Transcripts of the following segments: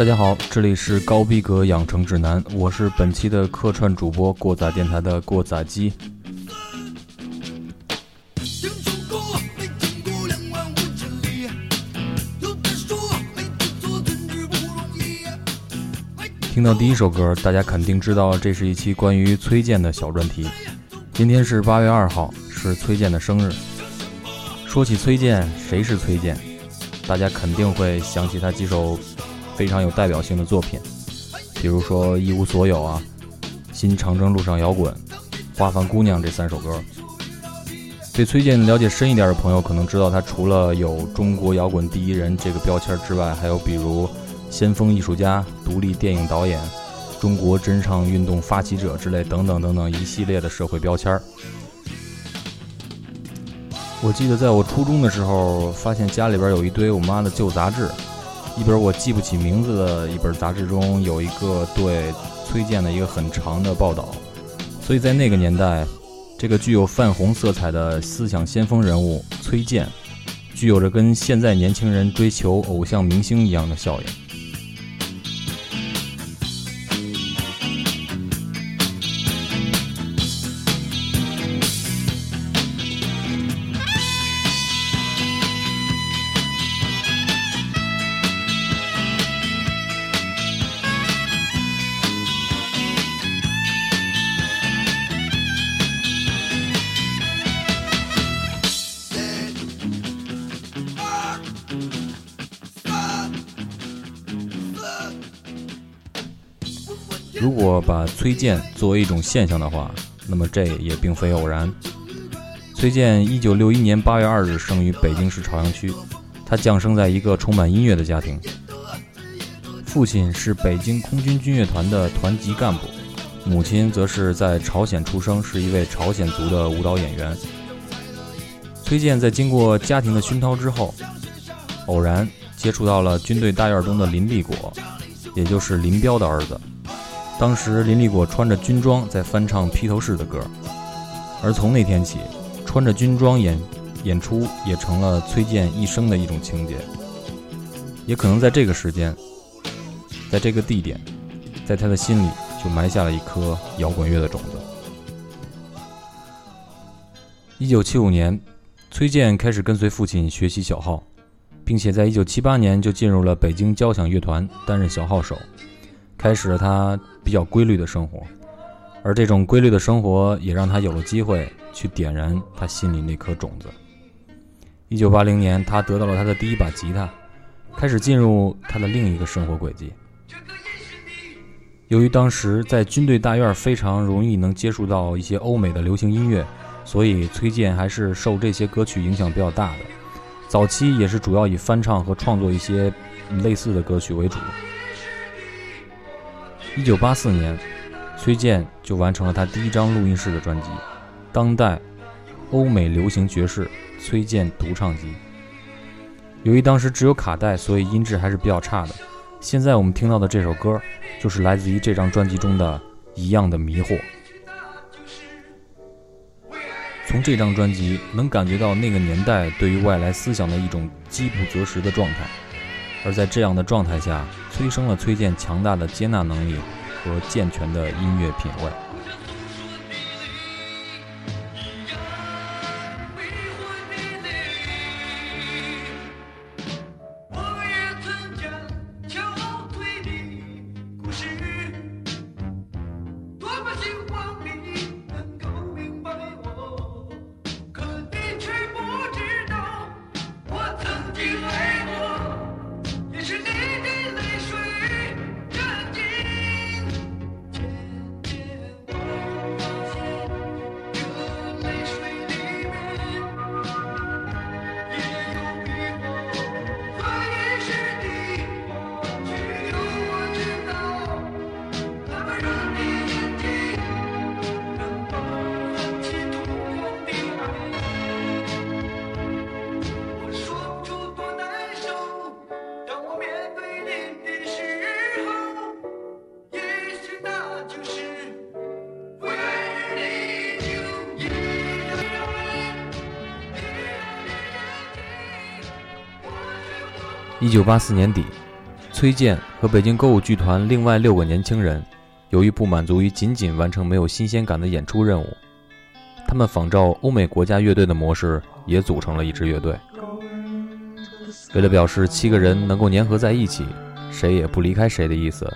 大家好，这里是高逼格养成指南，我是本期的客串主播过载电台的过载机。听到第一首歌，大家肯定知道这是一期关于崔健的小专题。今天是八月二号，是崔健的生日。说起崔健，谁是崔健？大家肯定会想起他几首非常有代表性的作品，比如说《一无所有》啊，《新长征路上摇滚》，《花房姑娘》这三首歌。对崔健了解深一点的朋友，可能知道他除了有“中国摇滚第一人”这个标签之外，还有比如。先锋艺术家、独立电影导演、中国真唱运动发起者之类等等等等一系列的社会标签。我记得在我初中的时候，发现家里边有一堆我妈的旧杂志，一本我记不起名字的一本杂志中有一个对崔健的一个很长的报道，所以在那个年代，这个具有泛红色彩的思想先锋人物崔健，具有着跟现在年轻人追求偶像明星一样的效应。崔健作为一种现象的话，那么这也并非偶然。崔健一九六一年八月二日生于北京市朝阳区，他降生在一个充满音乐的家庭，父亲是北京空军军乐团的团级干部，母亲则是在朝鲜出生，是一位朝鲜族的舞蹈演员。崔健在经过家庭的熏陶之后，偶然接触到了军队大院中的林立果，也就是林彪的儿子。当时林立果穿着军装在翻唱披头士的歌，而从那天起，穿着军装演演出也成了崔健一生的一种情节。也可能在这个时间，在这个地点，在他的心里就埋下了一颗摇滚乐的种子。一九七五年，崔健开始跟随父亲学习小号，并且在一九七八年就进入了北京交响乐团担任小号手。开始了他比较规律的生活，而这种规律的生活也让他有了机会去点燃他心里那颗种子。一九八零年，他得到了他的第一把吉他，开始进入他的另一个生活轨迹。由于当时在军队大院非常容易能接触到一些欧美的流行音乐，所以崔健还是受这些歌曲影响比较大的。早期也是主要以翻唱和创作一些类似的歌曲为主。一九八四年，崔健就完成了他第一张录音室的专辑《当代欧美流行爵士崔健独唱集》。由于当时只有卡带，所以音质还是比较差的。现在我们听到的这首歌，就是来自于这张专辑中的一样的迷惑。从这张专辑能感觉到那个年代对于外来思想的一种饥不择食的状态。而在这样的状态下，催生了崔健强大的接纳能力和健全的音乐品味。一九八四年底，崔健和北京歌舞剧团另外六个年轻人，由于不满足于仅仅完成没有新鲜感的演出任务，他们仿照欧美国家乐队的模式，也组成了一支乐队。为了表示七个人能够粘合在一起，谁也不离开谁的意思，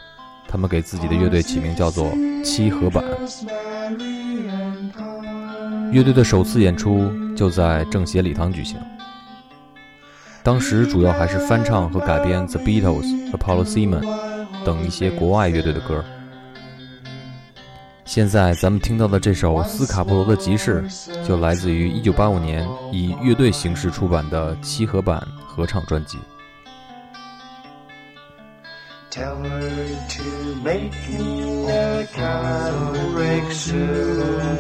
他们给自己的乐队起名叫做“七合板”。乐队的首次演出就在政协礼堂举行，当时主要还是翻唱和改编 The Beatles 和 Paul Simon 等一些国外乐队的歌。现在咱们听到的这首《斯卡布罗的集市》，就来自于1985年以乐队形式出版的七合版合唱专辑。Tell her to make me a cowrick suit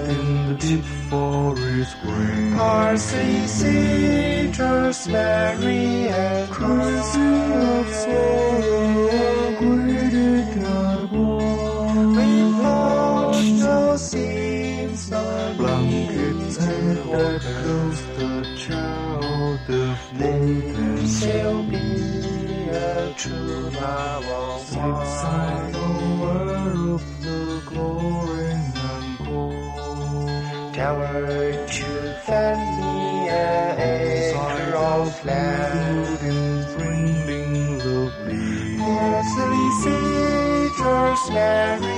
in the deep forest green. Parsley, sage, rosemary, and crusty of sorrow, grated arbor. We launch no seams, no blankets, and that close the child of Then she'll be to thy the world of the glory and gold. To find me acre of land. The peace. Mary.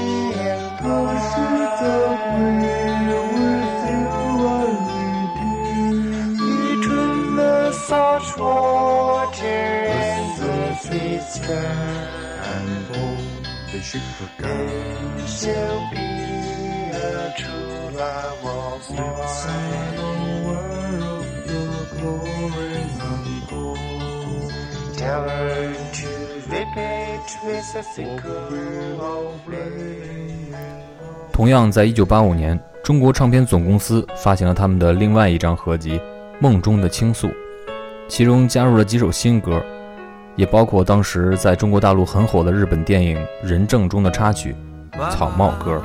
同样，在一九八五年，中国唱片总公司发行了他们的另外一张合集《梦中的倾诉》，其中加入了几首新歌，也包括当时在中国大陆很火的日本电影《人证》中的插曲《草帽歌》。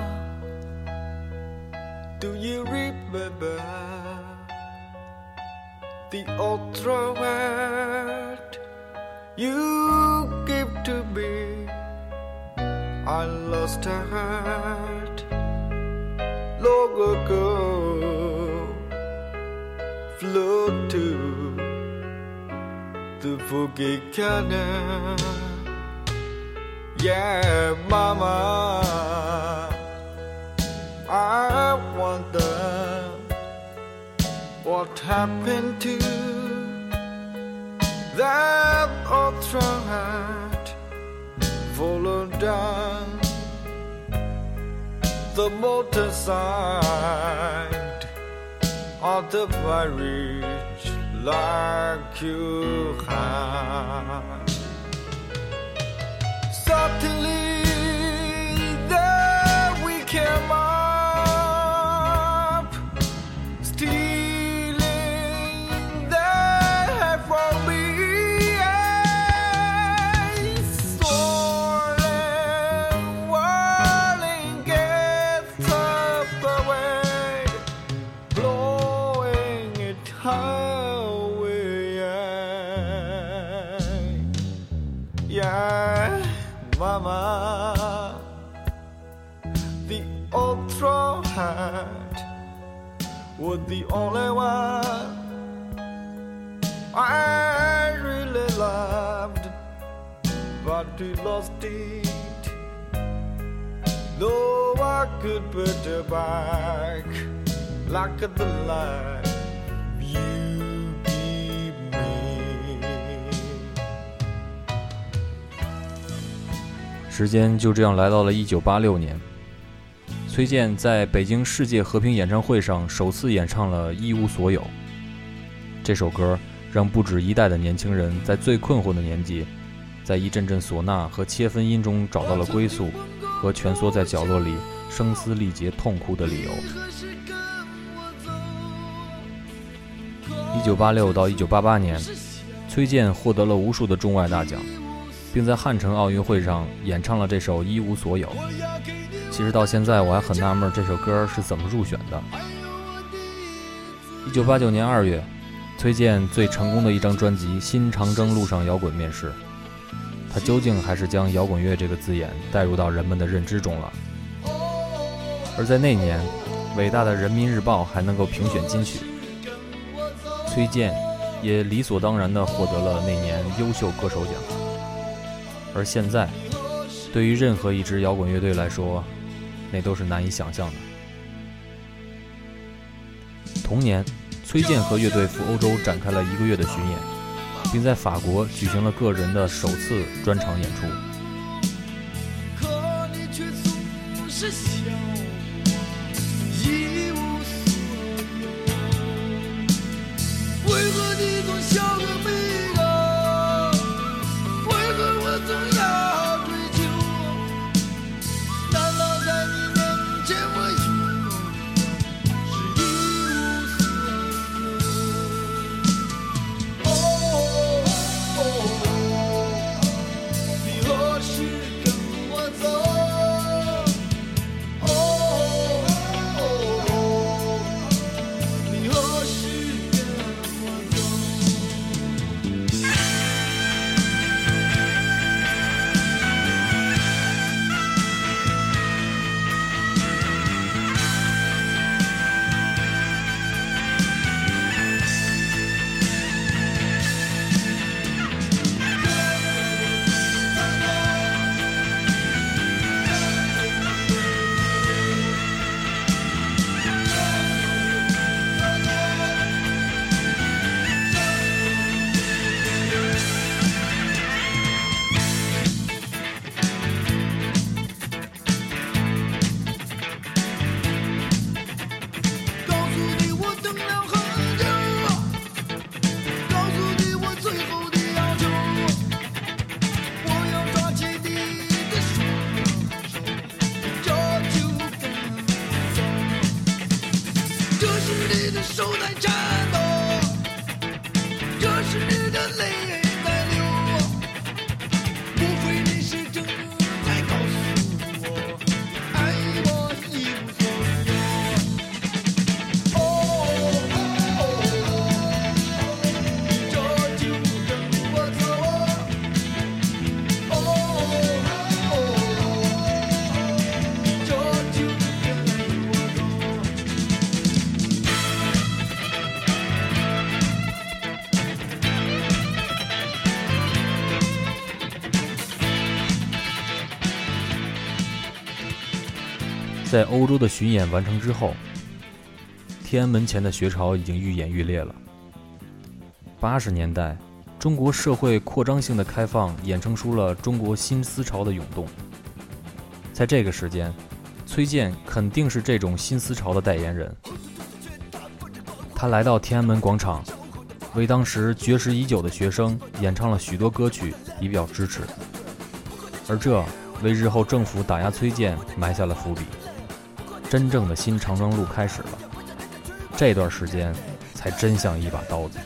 Long ago, flew to 뜨부기켜는 Yeah mama I wonder what happened to that old strong heart fallen down the motor of the barrier like you have. Suddenly. 时间就这样来到了一九八六年，崔健在北京世界和平演唱会上首次演唱了《一无所有》。这首歌让不止一代的年轻人在最困惑的年纪，在一阵阵唢呐和切分音中找到了归宿和蜷缩在角落里声嘶力竭痛哭的理由。一九八六到一九八八年，崔健获得了无数的中外大奖。并在汉城奥运会上演唱了这首《一无所有》。其实到现在我还很纳闷这首歌是怎么入选的。一九八九年二月，崔健最成功的一张专辑《新长征路上摇滚》面世，他究竟还是将摇滚乐这个字眼带入到人们的认知中了。而在那年，伟大的《人民日报》还能够评选金曲，崔健也理所当然地获得了那年优秀歌手奖。而现在对于任何一支摇滚乐队来说那都是难以想象的。同年崔健和乐队赴欧洲展开了一个月的巡演并在法国举行了个人的首次专场演出。可你却总是笑你的手在颤抖这是你的泪。在欧洲的巡演完成之后，天安门前的学潮已经愈演愈烈了。八十年代，中国社会扩张性的开放衍生出了中国新思潮的涌动。在这个时间，崔健肯定是这种新思潮的代言人。他来到天安门广场，为当时绝食已久的学生演唱了许多歌曲，以表支持。而这，为日后政府打压崔健埋下了伏笔。真正的新长征路开始了。这段时间才真像一把刀子。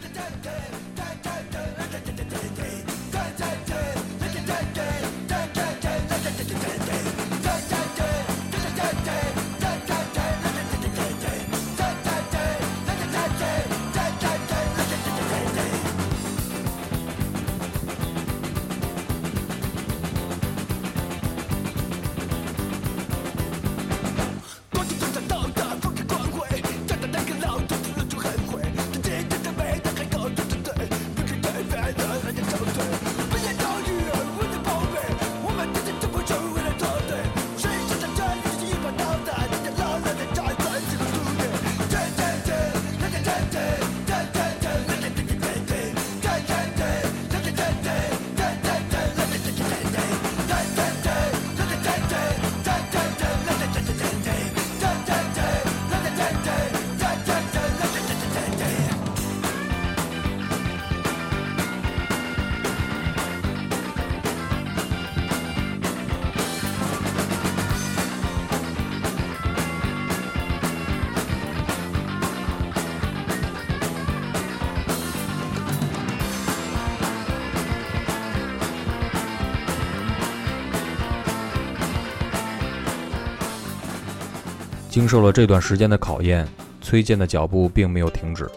经受了这段时间的考验，崔健的脚步并没有停止。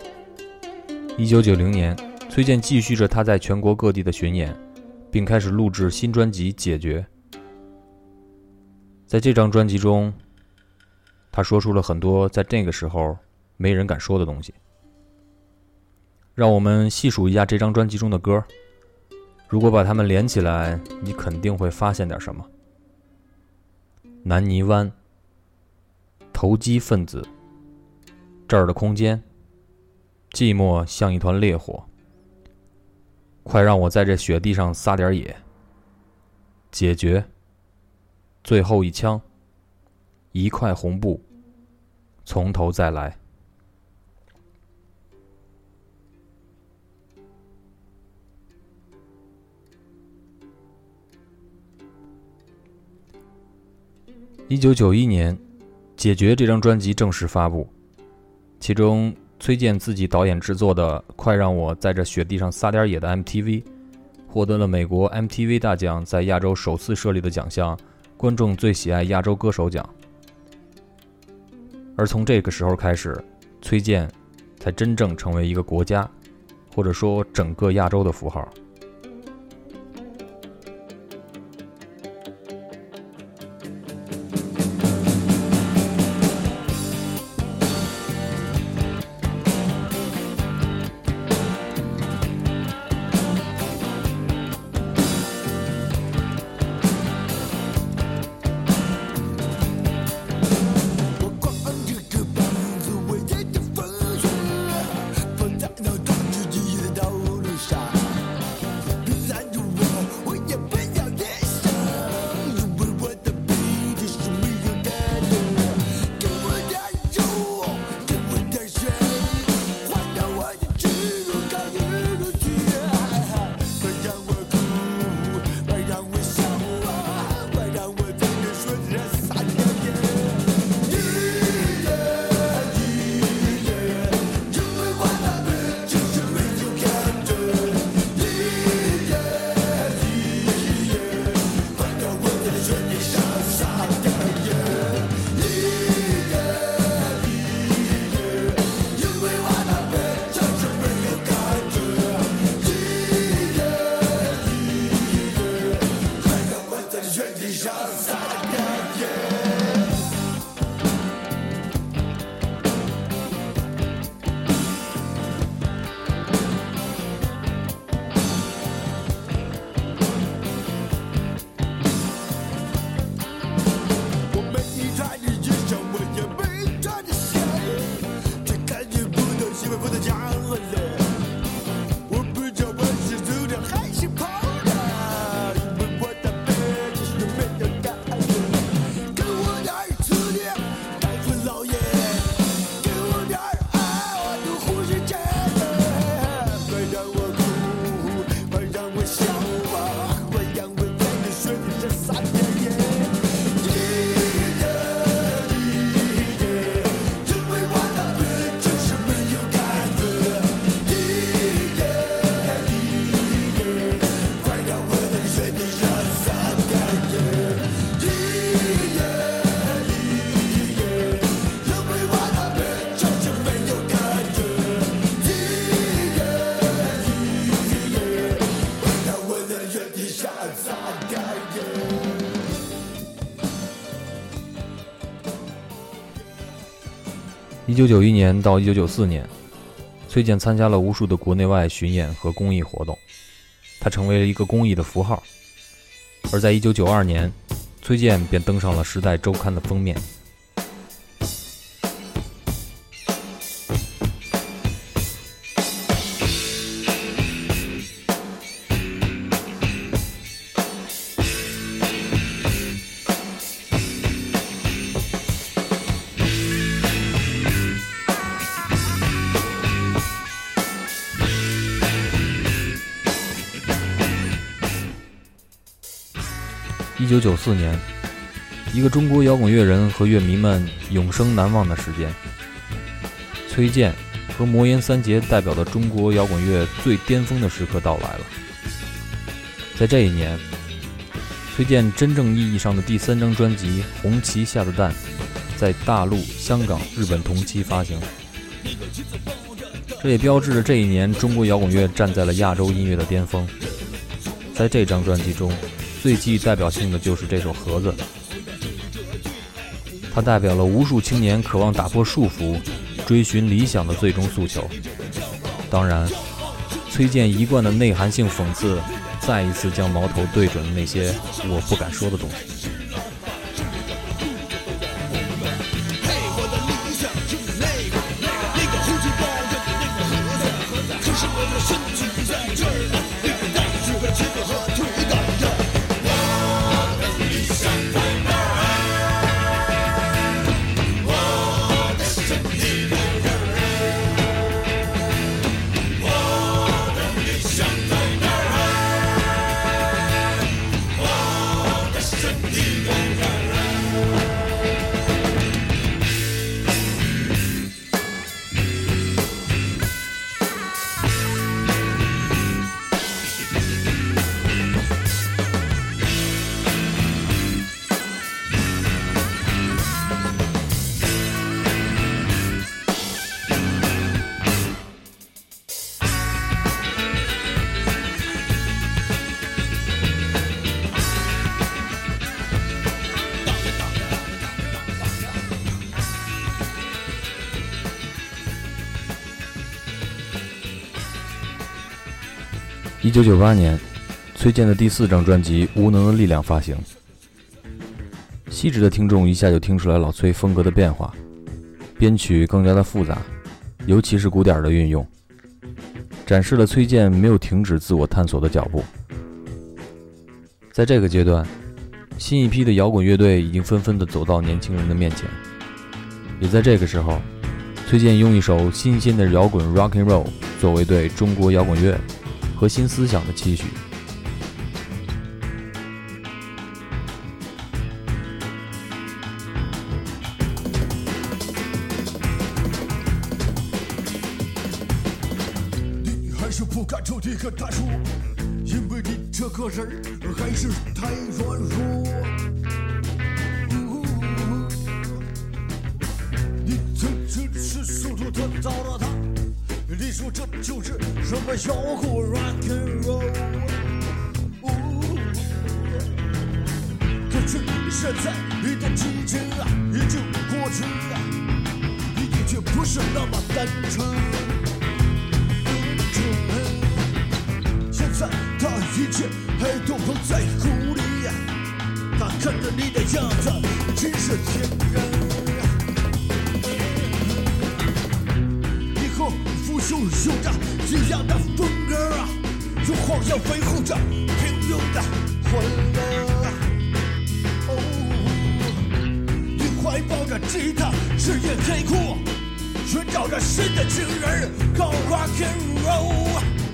一九九零年，崔健继续着他在全国各地的巡演，并开始录制新专辑《解决》。在这张专辑中，他说出了很多在那个时候没人敢说的东西。让我们细数一下这张专辑中的歌，如果把它们连起来，你肯定会发现点什么。南泥湾、投机分子、这儿的空间、寂寞像一团烈火。快让我在这雪地上撒点野。解决。最后一枪。一块红布。从头再来。一九九一年，《解决》这张专辑正式发布，其中崔健自己导演制作的《快让我在这雪地上撒点野》的 MTV，获得了美国 MTV 大奖在亚洲首次设立的奖项——观众最喜爱亚洲歌手奖。而从这个时候开始，崔健才真正成为一个国家，或者说整个亚洲的符号。一九九一年到一九九四年崔健参加了无数的国内外巡演和公益活动他成为了一个公益的符号。而在一九九二年崔健便登上了时代周刊的封面。九九四年，一个中国摇滚乐人和乐迷们永生难忘的时间。崔健和魔岩三杰代表的中国摇滚乐最巅峰的时刻到来了。在这一年，崔健真正意义上的第三张专辑《红旗下的蛋》在大陆、香港、日本同期发行。这也标志着这一年中国摇滚乐站在了亚洲音乐的巅峰。在这张专辑中，最具代表性的就是这首《盒子》，它代表了无数青年渴望打破束缚、追寻理想的最终诉求。当然，崔健一贯的内涵性讽刺，再一次将矛头对准了那些我不敢说的东西。一九九八年，崔健的第四张专辑《无能的力量》发行。细致的听众一下就听出来老崔风格的变化，编曲更加的复杂，尤其是鼓点的运用，展示了崔健没有停止自我探索的脚步。在这个阶段，新一批的摇滚乐队已经纷纷的走到年轻人的面前。也在这个时候，崔健用一首新鲜的摇滚 rock and roll 作为对中国摇滚乐。核心思想的期许。是，速度特早的他，你说这就是什么摇滚 rock and roll。可是现在你的激情啊已经过去了，你已经不是那么单纯。现在他一切还都不在乎你，他看着你的样子真是天人。就有着一样的风格啊，用谎言维护着平庸的欢乐。哦，你怀抱着吉他，日夜黑酷，寻找着新的情人，搞 rock and roll。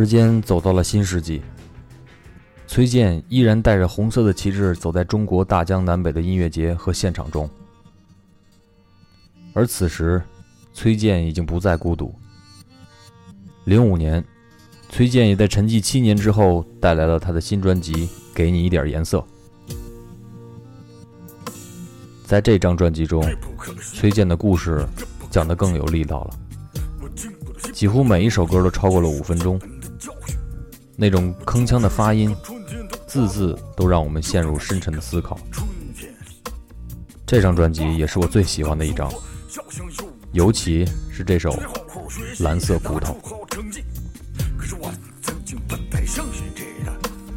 时间走到了新世纪，崔健依然带着红色的旗帜走在中国大江南北的音乐节和现场中。而此时，崔健已经不再孤独。零五年，崔健也在沉寂七年之后带来了他的新专辑《给你一点颜色》。在这张专辑中，崔健的故事讲得更有力道了，几乎每一首歌都超过了五分钟。那种铿锵的发音，字字都让我们陷入深沉的思考。这张专辑也是我最喜欢的一张，尤其是这首《蓝色骨头》。可是我曾经不太相信这个，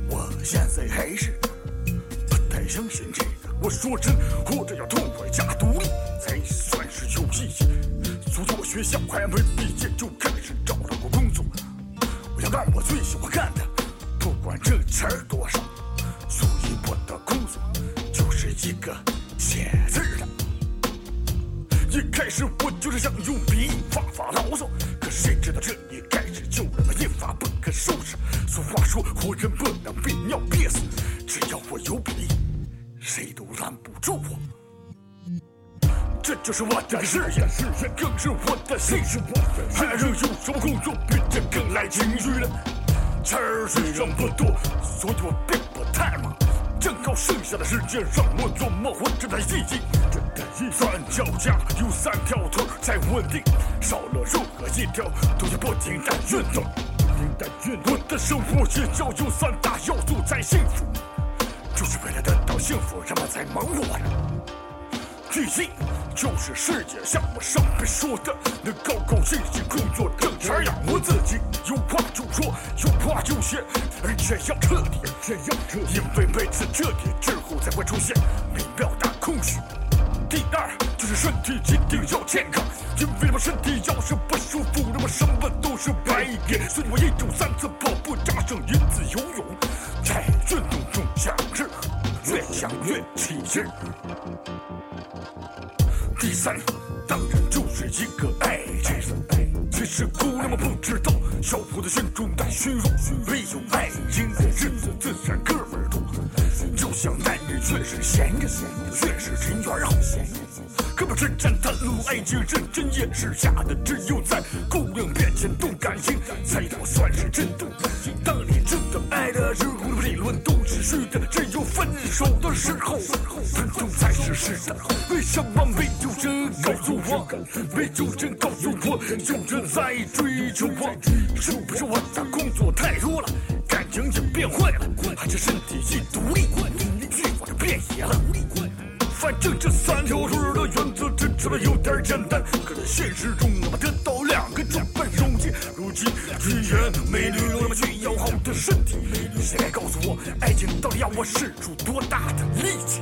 我现在还是不太相信这个。我说真，活着要痛快加独立，才算是有意义。从我学校还没毕业就干我最喜欢干的，不管挣钱多少。所以我的工作就是一个写字儿的。一开始我就是想用笔发发牢骚，可谁知道这一开始就那么一发不可收拾。俗话说，活人不能被尿憋死，只要我有笔，谁都拦不住我。这就是我的事业，事业更是我的心。还能有什么工作比这更来情绪了？钱儿虽然不多，所以我并不太忙。正好剩下的时间让我琢磨活着的意义。三脚架有三条腿才稳定，少了任何一条都要不停的运动。我的生活也要有三大要素才幸福，就是为了得到幸福，人们才忙活呀。第一，就是事业，像我上面说的，能高高兴兴工作挣钱养活自己，有话就说，有话就写，而且要彻底，这样彻底，因为每次彻底之后才会出现美妙的空虚。第二，就是身体一定要健康，因为我身体要是不舒服，那么什么都是白给。所以我一周三次跑步，加上一次游泳，在运动中享受，越想越起劲。第三，当然就是一个爱情。其实姑娘们不知道，小伙子心中带虚荣，唯有爱情的日子自然哥们儿多。就像男人越是闲着，越是人缘好。哥们之间袒露爱情，认真也是假的，只有在姑娘面前动感情，才能算是真动感情。当你真的爱的时候，理论都是虚的，只有分手的时候，分手才是实的。为什么没有人告诉我？没有人告诉我，有人在追求我？是不是我的工作太多了，感情也变坏了，还是身体一独立，欲望就变野了？反正这三条腿的原则听起来有点简单，可在现实中我们得到两个搅拌容易。如今语言美女那么需要好的身体，谁来告诉我，爱情到底要我使出多大的力气？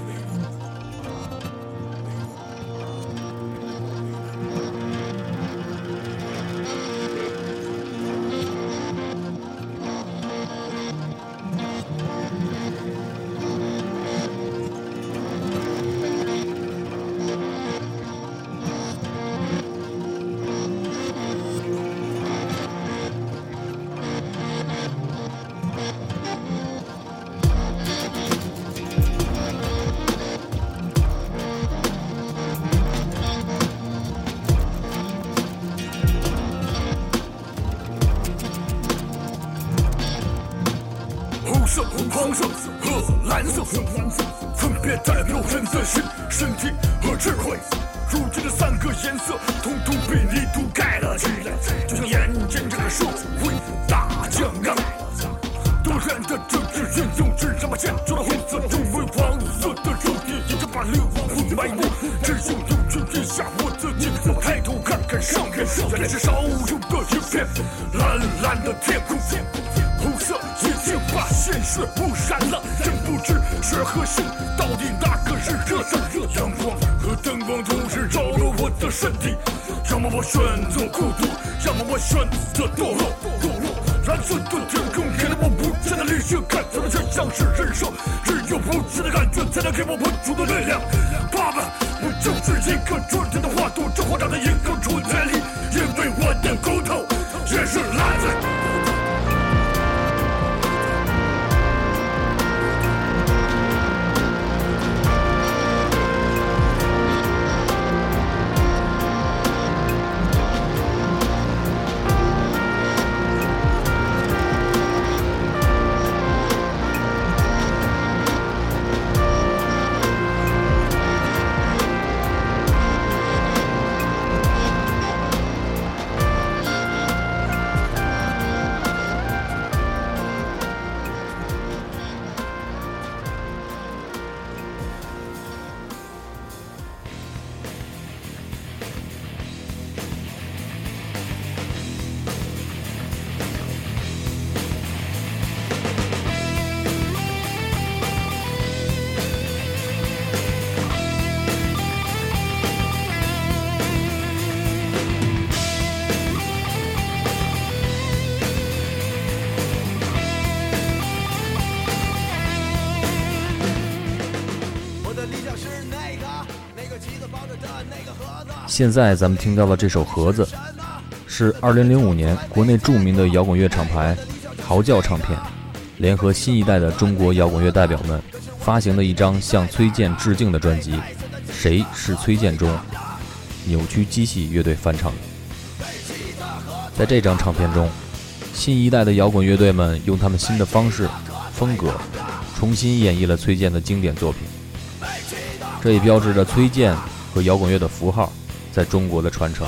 分别代表人的心、身体和智慧。身体，要么我选择孤独，要么我选择堕落。堕落，蓝色的天空给了我无限的理性，看起来却像是忍受，只有无限的感觉才能给我无穷的力量。爸爸，我就是一个春天的花朵，这花长在一个春天里，因为我的骨头也是蓝色。现在咱们听到的这首《盒子》，是2005年国内著名的摇滚乐厂牌嚎叫唱片联合新一代的中国摇滚乐代表们发行的一张向崔健致敬的专辑《谁是崔健》中，扭曲机器乐队翻唱的。在这张唱片中，新一代的摇滚乐队们用他们新的方式、风格，重新演绎了崔健的经典作品。这也标志着崔健和摇滚乐的符号在中国的传承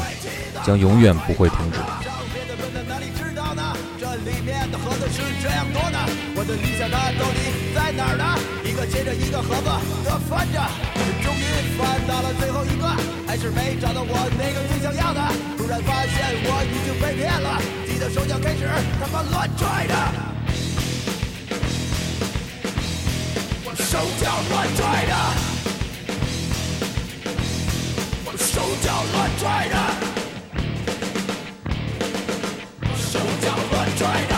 将永远不会停止。这里面的盒子是这样多呢。我的理想它到底在哪呢？一个接着一个盒子的翻着，终于翻到了最后一个，还是没找到我那个最想要的。突然发现我已经被骗了，记得手脚开始他妈乱拽着，我手脚乱拽着，手脚乱拽着。手脚乱拽着。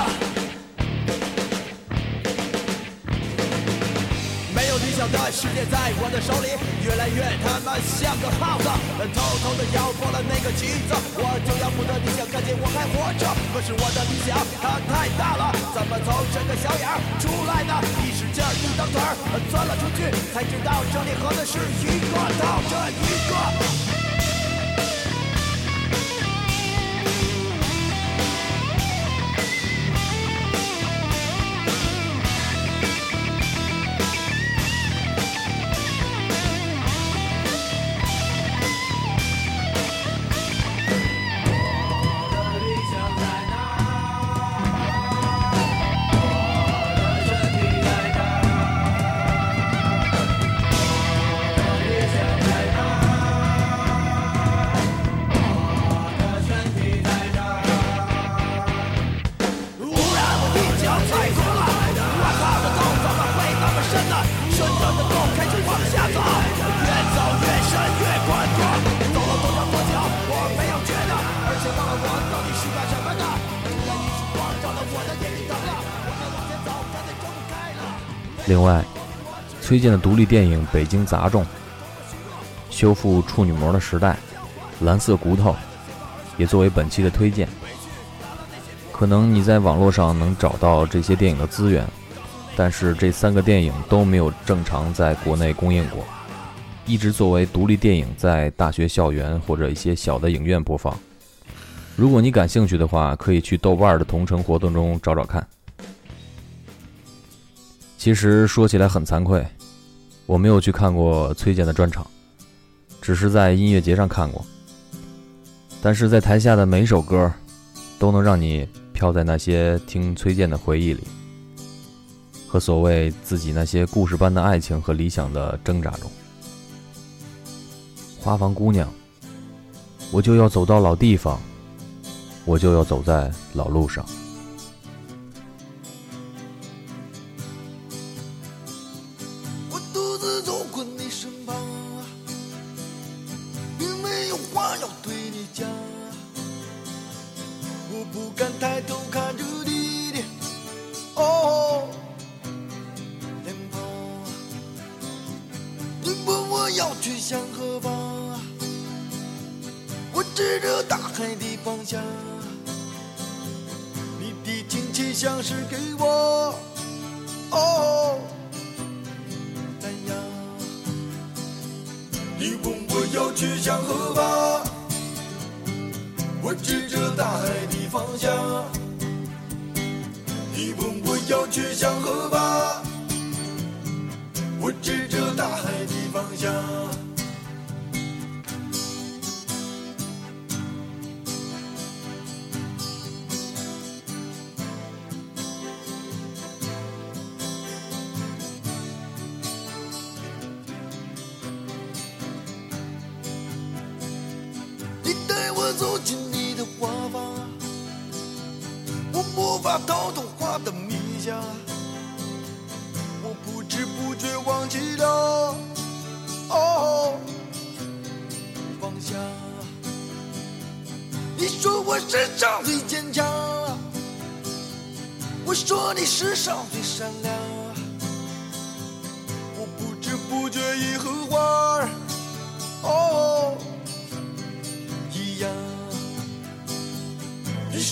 没有理想的世界在我的手里，越来越他妈像个耗子，偷偷的咬破了那个旗子。我就要不得你想，看见我还活着。可是我的理想它太大了，怎么从这个小眼儿出来呢？一使劲儿，一蹬腿儿，钻了出去，才知道这里合的是一个套着一个。崔健的独立电影《北京杂种》、修复处女膜的时代、蓝色骨头，也作为本期的推荐。可能你在网络上能找到这些电影的资源，但是这三个电影都没有正常在国内公映过，一直作为独立电影在大学校园或者一些小的影院播放。如果你感兴趣的话，可以去豆瓣的同城活动中找找看。其实说起来很惭愧，我没有去看过崔健的专场，只是在音乐节上看过。但是在台下的每首歌，都能让你飘在那些听崔健的回忆里，和所谓自己那些故事般的爱情和理想的挣扎中。花房姑娘，我就要走到老地方，我就要走在老路上。我无法逃脱花的迷香，我不知不觉忘记了哦方向。你说我世上最坚强，我说你世上最善良，我不知不觉以后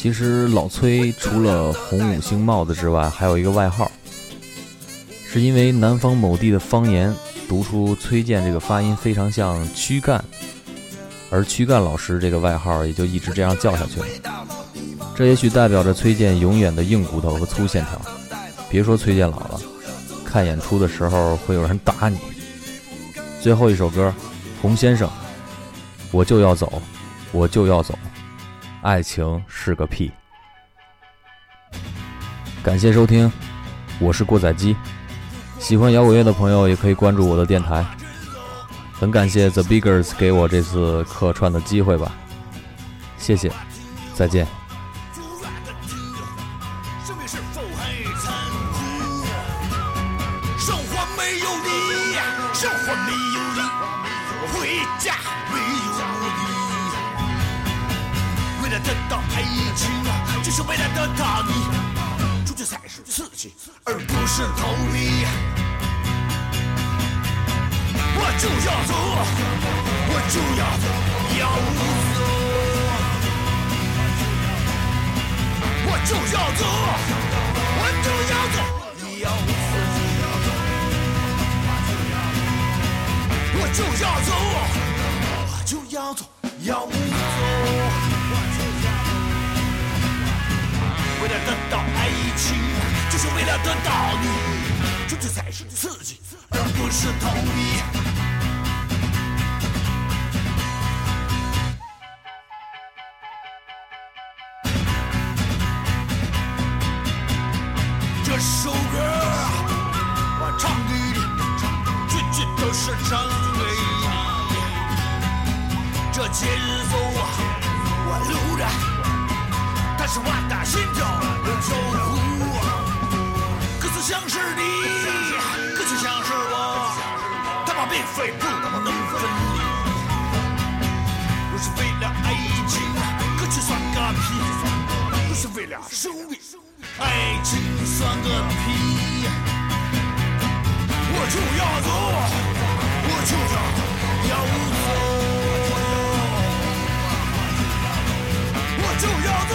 其实老崔除了红五星帽子之外，还有一个外号，是因为南方某地的方言读出崔健这个发音非常像躯干，而躯干老师这个外号也就一直这样叫下去了。这也许代表着崔健永远的硬骨头和粗线条。别说崔健老了，看演出的时候会有人打你。最后一首歌，洪先生，我就要走，我就要走。爱情是个屁。感谢收听，我是过载机。喜欢摇滚乐的朋友也可以关注我的电台。很感谢 The Biggers 给我这次客串的机会吧，谢谢，再见。了得到爱情，就是为了得到你，这这才是刺激，而不是逃避。兄弟。爱情算个屁！我就要走，我就要要走，我就要走。